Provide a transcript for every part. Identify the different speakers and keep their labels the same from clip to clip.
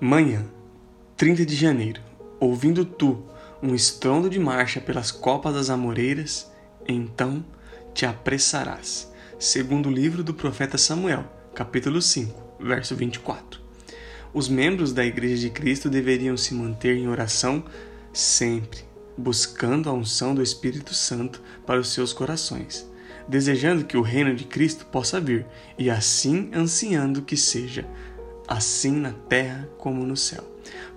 Speaker 1: Manhã, 30 de janeiro. Ouvindo tu um estrondo de marcha pelas copas das amoreiras, então te apressarás. Segundo o livro do profeta Samuel, capítulo 5, verso 24. Os membros da Igreja de Cristo deveriam se manter em oração sempre, buscando a unção do Espírito Santo para os seus corações, desejando que o reino de Cristo possa vir e assim ansiando que seja assim na terra como no céu.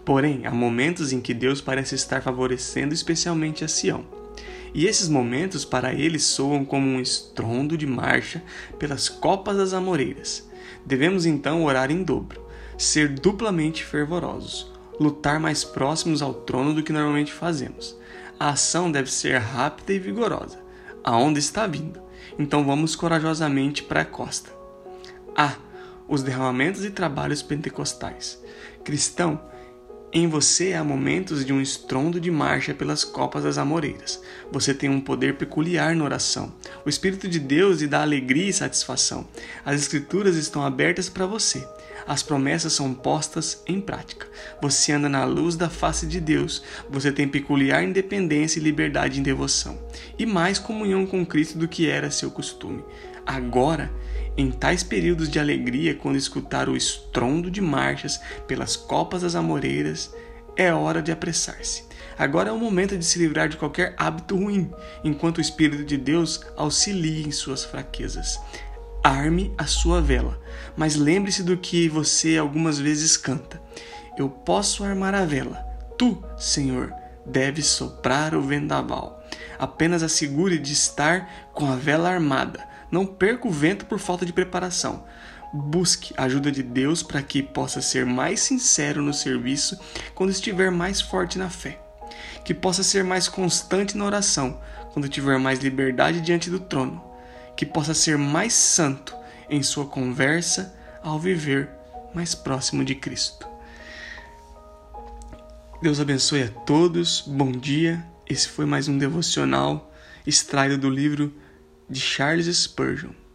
Speaker 1: Porém, há momentos em que Deus parece estar favorecendo especialmente a Sião. E esses momentos para ele soam como um estrondo de marcha pelas copas das amoreiras. Devemos então orar em dobro, ser duplamente fervorosos, lutar mais próximos ao trono do que normalmente fazemos. A ação deve ser rápida e vigorosa. A onda está vindo, então vamos corajosamente para a costa. Ah, os derramamentos e trabalhos pentecostais. Cristão, em você há momentos de um estrondo de marcha pelas copas das amoreiras. Você tem um poder peculiar na oração. O Espírito de Deus lhe dá alegria e satisfação. As Escrituras estão abertas para você. As promessas são postas em prática. Você anda na luz da face de Deus. Você tem peculiar independência e liberdade em devoção. E mais comunhão com Cristo do que era seu costume. Agora, em tais períodos de alegria, quando escutar o estrondo de marchas pelas copas das amoreiras, é hora de apressar-se. Agora é o momento de se livrar de qualquer hábito ruim, enquanto o Espírito de Deus auxilia em suas fraquezas. Arme a sua vela, mas lembre-se do que você algumas vezes canta. Eu posso armar a vela. Tu, Senhor, deves soprar o vendaval. Apenas assegure de estar com a vela armada não perca o vento por falta de preparação. Busque a ajuda de Deus para que possa ser mais sincero no serviço quando estiver mais forte na fé. Que possa ser mais constante na oração quando tiver mais liberdade diante do trono. Que possa ser mais santo em sua conversa ao viver mais próximo de Cristo. Deus abençoe a todos, bom dia. Esse foi mais um devocional extraído do livro de Charles Spurgeon.